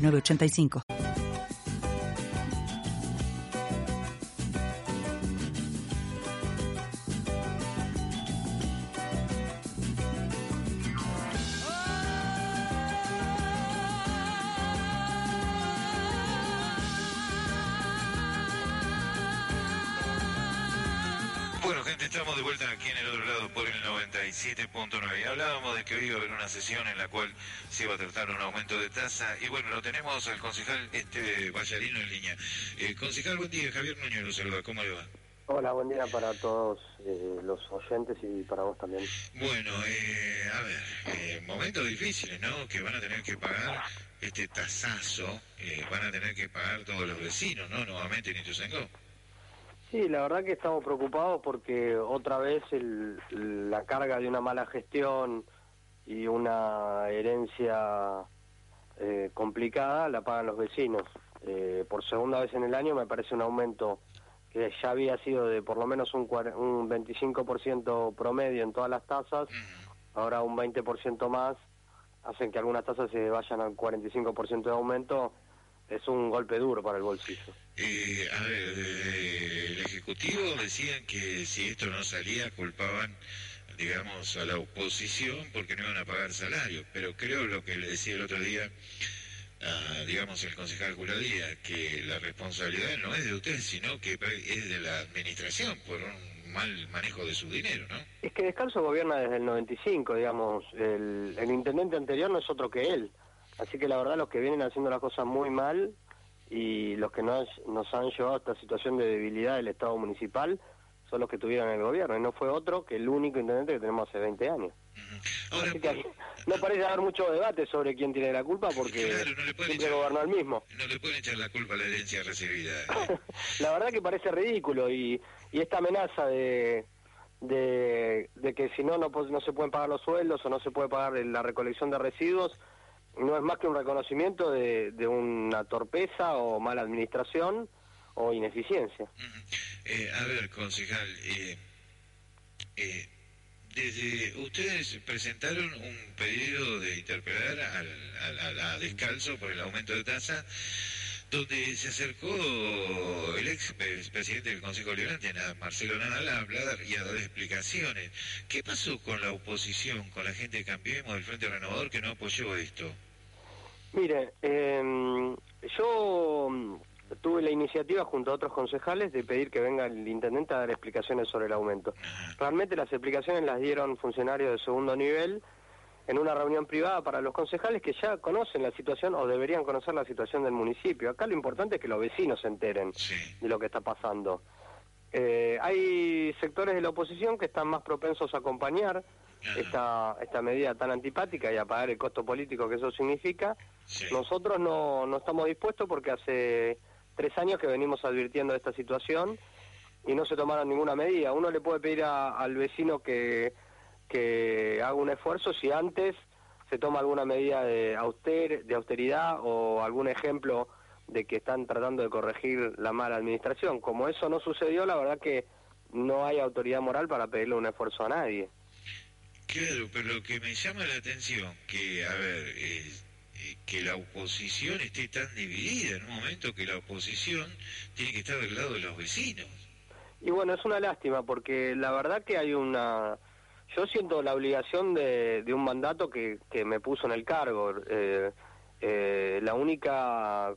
985. 97.9. Hablábamos de que hoy iba a haber una sesión en la cual se iba a tratar un aumento de tasa. Y bueno, lo tenemos al concejal este Vallarino en línea. Eh, concejal, buen día. Javier Núñez lo saluda. ¿Cómo le va? Hola, buen día para todos eh, los oyentes y para vos también. Bueno, eh, a ver, eh, momentos difíciles, ¿no? Que van a tener que pagar este tasazo, eh, van a tener que pagar todos los vecinos, ¿no? Nuevamente en Ituzaingó. Sí, la verdad que estamos preocupados porque otra vez el, la carga de una mala gestión y una herencia eh, complicada la pagan los vecinos. Eh, por segunda vez en el año me parece un aumento que ya había sido de por lo menos un, un 25% promedio en todas las tasas, ahora un 20% más, hacen que algunas tasas se vayan al 45% de aumento, es un golpe duro para el bolsillo. Eh, a ver, el Decían que si esto no salía culpaban, digamos, a la oposición porque no iban a pagar salario. Pero creo lo que le decía el otro día, digamos, el concejal Curadía, que la responsabilidad no es de ustedes, sino que es de la administración por un mal manejo de su dinero, ¿no? Es que Descalzo gobierna desde el 95, digamos, el, el intendente anterior no es otro que él. Así que la verdad los que vienen haciendo las cosas muy mal y los que nos, nos han llevado a esta situación de debilidad del Estado municipal son los que tuvieron el gobierno y no fue otro que el único intendente que tenemos hace 20 años. Ahora, Así que no parece haber mucho debate sobre quién tiene la culpa porque Claro, no siempre echar- gobernó el mismo. no le pueden echar la culpa a la herencia recibida. ¿eh? La verdad que parece ridículo y, y esta amenaza de, de, de que si no, no no se pueden pagar los sueldos o no se puede pagar la recolección de residuos no es más que un reconocimiento de, de una torpeza o mala administración o ineficiencia. Eh, a ver, concejal, eh, eh, desde ustedes presentaron un pedido de interpelar al, al- al- a Descalzo por el aumento de tasa, donde se acercó el ex pre- presidente del Consejo Liberante, Marcelo Nadal, a hablar y a dar explicaciones. ¿Qué pasó con la oposición, con la gente de Cambiemos, del Frente Renovador, que no apoyó esto? Mire, em, yo mm, tuve la iniciativa junto a otros concejales de pedir que venga el intendente a dar explicaciones sobre el aumento. Realmente las explicaciones las dieron funcionarios de segundo nivel en una reunión privada para los concejales que ya conocen la situación o deberían conocer la situación del municipio. Acá lo importante es que los vecinos se enteren Sí. de lo que está pasando. Eh, hay sectores de la oposición que están más propensos a acompañar esta, esta medida tan antipática y a pagar el costo político que eso significa. Sí. Nosotros no, no estamos dispuestos porque hace tres años que venimos advirtiendo de esta situación y no se tomaron ninguna medida. Uno le puede pedir a- al vecino que, que haga un esfuerzo si antes se toma alguna medida de, auster, de austeridad o algún ejemplo de que están tratando de corregir la mala administración. Como eso no sucedió, la verdad que no hay autoridad moral para pedirle un esfuerzo a nadie. Claro, pero lo que me llama la atención, que, a ver, es, eh, que la oposición esté tan dividida en un momento que la oposición tiene que estar del lado de los vecinos. Y bueno, es una lástima porque la verdad que hay una... Yo siento la obligación de, de un mandato que, que me puso en el cargo. Eh, eh, la única,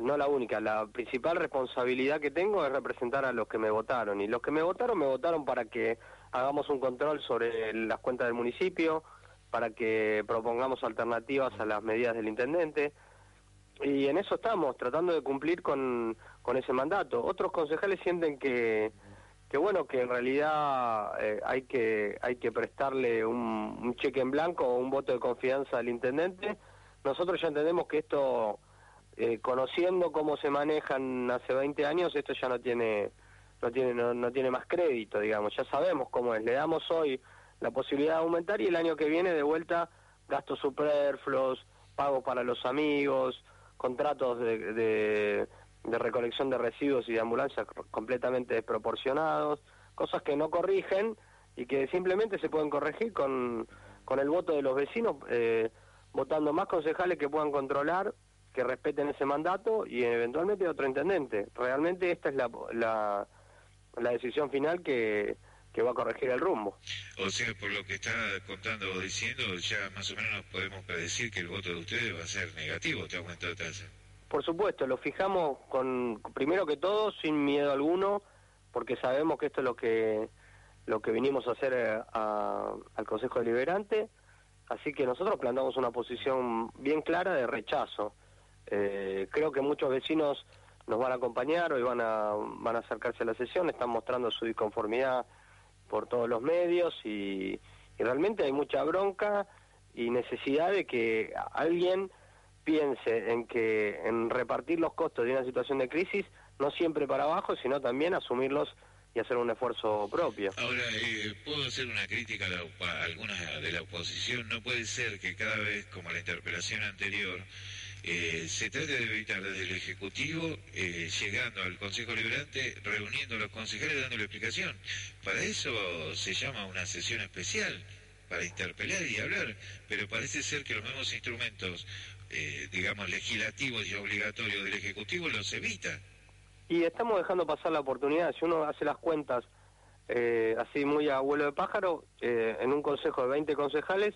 no la única, la principal responsabilidad que tengo es representar a los que me votaron. Y los que me votaron, me votaron para que hagamos un control sobre las cuentas del municipio, para que propongamos alternativas a las medidas del intendente. Y en eso estamos, tratando de cumplir con, con ese mandato. Otros concejales sienten que, que bueno, que en realidad eh, hay que hay que prestarle un, cheque en blanco o un voto de confianza al intendente. Nosotros ya entendemos que esto eh, conociendo cómo se manejan hace 20 años, esto ya no tiene no tiene no, no tiene más crédito, digamos. Ya sabemos cómo es. Le damos hoy la posibilidad de aumentar y el año que viene de vuelta gastos superfluos, pagos para los amigos, contratos de, de, recolección de residuos y de ambulancias completamente desproporcionados, cosas que no corrigen y que simplemente se pueden corregir con, con el voto de los vecinos, eh, votando más concejales que puedan controlar, que respeten ese mandato y eventualmente otro intendente. Realmente esta es la, la, decisión final que, que va a corregir el rumbo. O sea, por lo que está contando o diciendo, ya más o menos nos podemos predecir que el voto de ustedes va a ser negativo, te aumento de tasa. Por supuesto, lo fijamos con primero que todo sin miedo alguno, porque sabemos que esto es lo que lo que vinimos a hacer eh, al Consejo Deliberante, así que nosotros plantamos una posición bien clara de rechazo. Eh, creo que muchos vecinos nos van a acompañar, hoy van a, van a acercarse a la sesión, están mostrando su disconformidad por todos los medios y, realmente hay mucha bronca y necesidad de que alguien piense en que en repartir los costos de una situación de crisis no siempre para abajo sino también asumirlos y hacer un esfuerzo propio. Ahora, eh, puedo hacer una crítica a, algunas de la oposición. No puede ser que cada vez, como la interpelación anterior, eh, se trate de evitar desde el Ejecutivo, eh, llegando al Consejo Liberante, reuniendo a los concejales, dándole explicación. Para eso se llama una sesión especial, para interpelar y hablar, pero parece ser que los mismos instrumentos, digamos, legislativos y obligatorios del Ejecutivo los evita. Y estamos dejando pasar la oportunidad. Si uno hace las cuentas eh, así muy a vuelo de pájaro, eh, en un consejo de 20 concejales,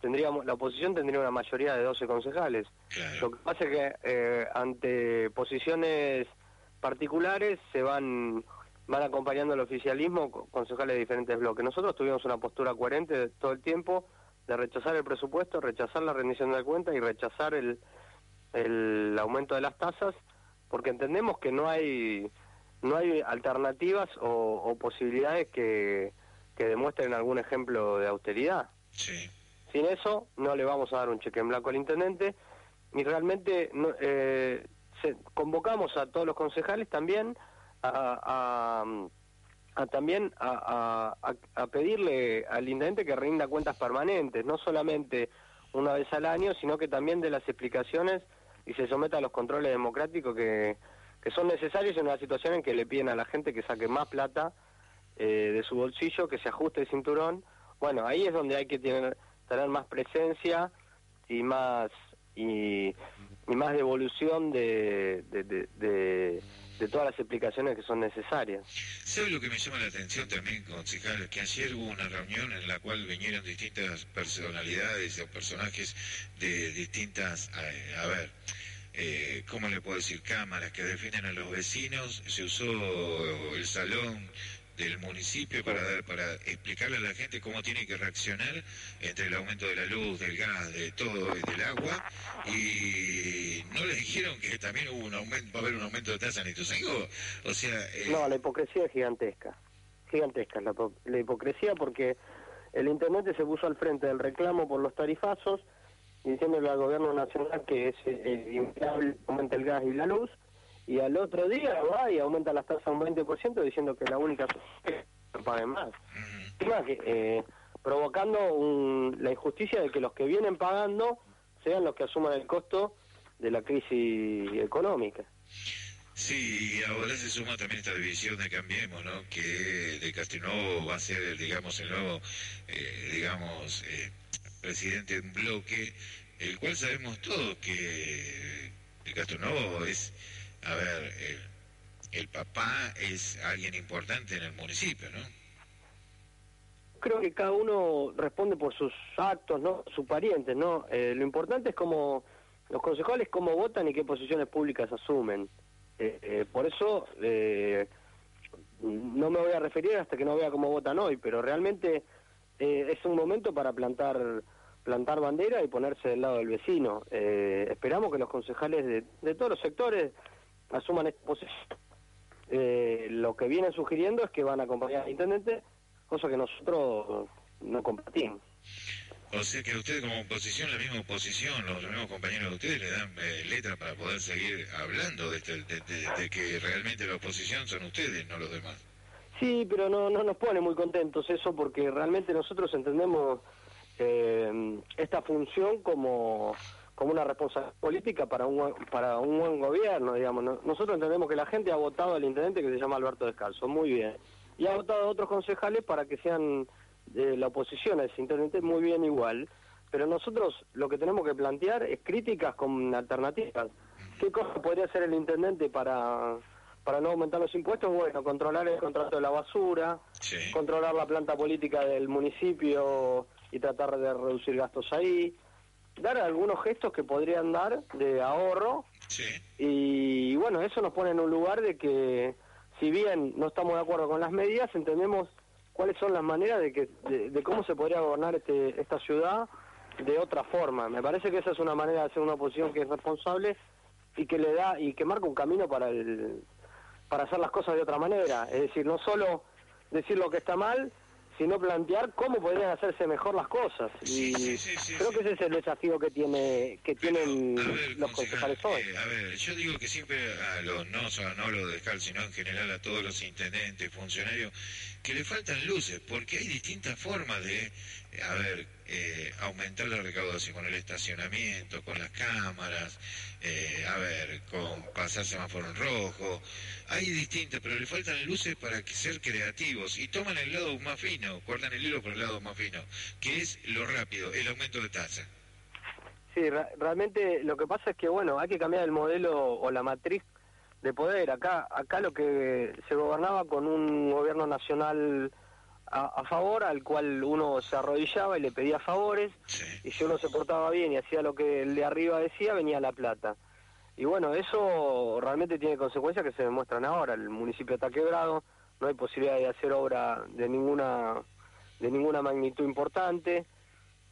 tendríamos la oposición tendría una mayoría de 12 concejales. Lo que pasa es que eh, ante posiciones particulares se van van acompañando el oficialismo concejales de diferentes bloques. Nosotros tuvimos una postura coherente todo el tiempo de rechazar el presupuesto, rechazar la rendición de cuentas y rechazar el, el aumento de las tasas porque entendemos que no hay no hay alternativas o, posibilidades que, que, demuestren algún ejemplo de austeridad. Sin eso no le vamos a dar un cheque en blanco al intendente y realmente eh, convocamos a todos los concejales también a, a, también a, a, pedirle al intendente que rinda cuentas permanentes, no solamente una vez al año, sino que también de las explicaciones y se someta a los controles democráticos que, que son necesarios en una situación en que le piden a la gente que saque más plata eh, de su bolsillo, que se ajuste el cinturón. Bueno, ahí es donde hay que tener, tener más presencia y más y, más devolución de, de, de, de, todas las explicaciones que son necesarias. ¿Sabe lo que me llama la atención también, concejal? Que ayer hubo una reunión en la cual vinieron distintas personalidades o personajes de distintas, a ver, eh, ¿cómo le puedo decir? Cámaras que defienden a los vecinos. Se usó el salón del municipio para para explicarle a la gente cómo tiene que reaccionar entre el aumento de la luz, del gas, de todo, del agua y no le dijeron que también hubo un aumento, va a haber un aumento de tasa en Ituzaingó. O sea, eh, no, la hipocresía es gigantesca, gigantesca la, la hipocresía porque el intendente se puso al frente del reclamo por los tarifazos diciéndole al gobierno nacional que es eh, inviable aumenta el gas y la luz, y al otro día va y aumenta las tasas un 20% diciendo que la única que paguen más. que, eh, provocando la injusticia de que los que vienen pagando sean los que asuman el costo de la crisis económica. Sí, y ahora se suma también esta división de Cambiemos, ¿no? Que de Castillo va a ser, digamos, el nuevo, eh, digamos, eh, presidente de un bloque, el cual sabemos todos que el Castronovo es, a ver, el, papá es alguien importante en el municipio, ¿no? Creo que cada uno responde por sus actos, ¿no? Sus parientes, ¿no? Eh, lo importante es cómo los concejales cómo votan y qué posiciones públicas asumen. Eh, eh, por eso no me voy a referir hasta que no vea cómo votan hoy, pero realmente es un momento para plantar plantar bandera y ponerse del lado del vecino. Eh, esperamos que los concejales de, todos los sectores asuman esta posición. Eh, lo que vienen sugiriendo es que van a acompañar al intendente, cosa que nosotros no compartimos. O sea que usted como oposición, la misma oposición, los mismos compañeros de ustedes le dan eh, letra para poder seguir hablando de, este, de, que realmente la oposición son ustedes, no los demás. Sí, pero no, no nos pone muy contentos eso porque realmente nosotros entendemos eh, esta función como, como una responsabilidad política para un, para un buen gobierno, digamos. Nosotros entendemos que la gente ha votado al intendente que se llama Alberto Descalzo, muy bien, y ha votado a otros concejales para que sean de la oposición a ese intendente, muy bien igual, pero nosotros lo que tenemos que plantear es críticas con alternativas. ¿Qué cosa podría hacer el intendente para para no aumentar los impuestos, bueno, controlar el contrato de la basura, controlar la planta política del municipio y tratar de reducir gastos ahí, dar algunos gestos que podrían dar de ahorro. Y, bueno, eso nos pone en un lugar de que, si bien no estamos de acuerdo con las medidas, entendemos cuáles son las maneras de, que, de, cómo se podría gobernar este, esta ciudad de otra forma. Me parece que esa es una manera de hacer una oposición que es responsable y que le da y que marca un camino para el para hacer las cosas de otra manera. Es decir, no solo decir lo que está mal, sino plantear cómo podrían hacerse mejor las cosas. y creo que ese es el desafío que tiene que tienen los concejales hoy. Eh, a ver, yo digo que siempre a los no, no los de Cal, sino en general a todos los intendentes, funcionarios, que le faltan luces, porque hay distintas formas de, a ver, eh, aumentar la recaudación con el estacionamiento, con las cámaras, eh, a ver, con pasar semáforo en rojo. Hay distintas, pero le faltan luces para que ser creativos y toman el lado más fino, cortan el hilo por el lado más fino, que es lo rápido, el aumento de tasa. Sí, realmente lo que pasa es que, bueno, hay que cambiar el modelo o la matriz de poder. Acá, acá lo que se gobernaba con un gobierno nacional a, favor, al cual uno se arrodillaba y le pedía favores, y si uno se portaba bien y hacía lo que el de arriba decía, venía la plata. Y bueno, eso realmente tiene consecuencias que se demuestran ahora. El municipio está quebrado, no hay posibilidad de hacer obra de ninguna, de ninguna magnitud importante.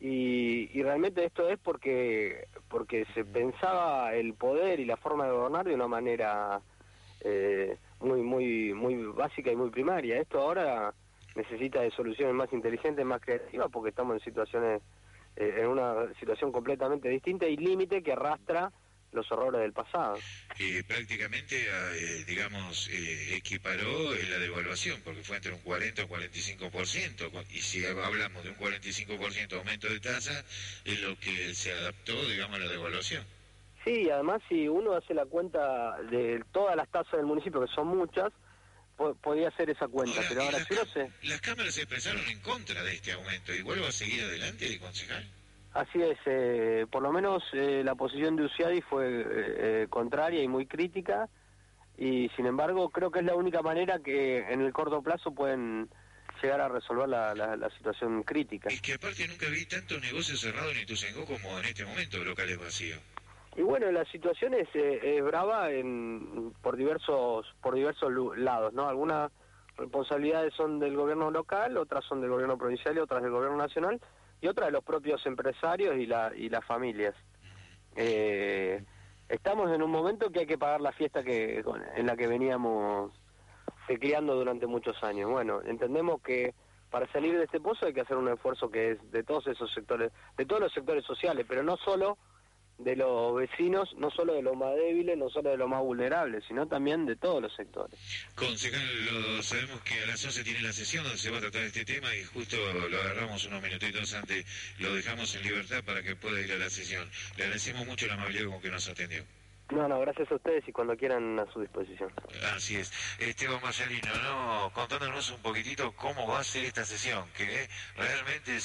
Y, realmente esto es porque porque se pensaba el poder y la forma de gobernar de una manera eh, muy muy muy básica y muy primaria. Esto ahora necesita de soluciones más inteligentes, más creativas, porque estamos en situaciones, eh, en una situación completamente distinta y límite que arrastra los horrores del pasado. Y prácticamente, eh, digamos, eh, equiparó la devaluación, porque fue entre un 40 y un 45%, y si hablamos de un 45% aumento de tasa, es lo que se adaptó, digamos, a la devaluación. Sí, además si uno hace la cuenta de todas las tasas del municipio, que son muchas, podía hacer esa cuenta, pero ahora sí no sé. Las cámaras se expresaron en contra de este aumento, ¿igual va a seguir adelante, concejal? Así es, eh, por lo menos eh, la posición de Uciadi fue eh, contraria y muy crítica, y sin embargo creo que es la única manera que en el corto plazo pueden llegar a resolver la, la, situación crítica. Es que aparte nunca vi tantos negocios cerrados en Ituzaingó como en este momento, locales vacíos. Y bueno, la situación es, eh, brava en, por diversos por diversos lados, ¿no? Algunas responsabilidades son del gobierno local, otras son del gobierno provincial y otras del gobierno nacional y otras de los propios empresarios y, la, y las familias. Eh, estamos en un momento que hay que pagar la fiesta que en la que veníamos criando durante muchos años. Bueno, entendemos que para salir de este pozo hay que hacer un esfuerzo que es de todos esos sectores, de todos los sectores sociales, pero no solo de los vecinos, no solo de los más débiles, no solo de los más vulnerables, sino también de todos los sectores. Concejal, lo, sabemos que a las 11 tiene la sesión donde se va a tratar este tema y justo lo agarramos unos minutitos antes, lo dejamos en libertad para que pueda ir a la sesión. Le agradecemos mucho la amabilidad con que nos atendió. No, no, gracias a ustedes y cuando quieran a su disposición. Así es. Esteban Marcelino, ¿no? contándonos un poquitito cómo va a ser esta sesión, que realmente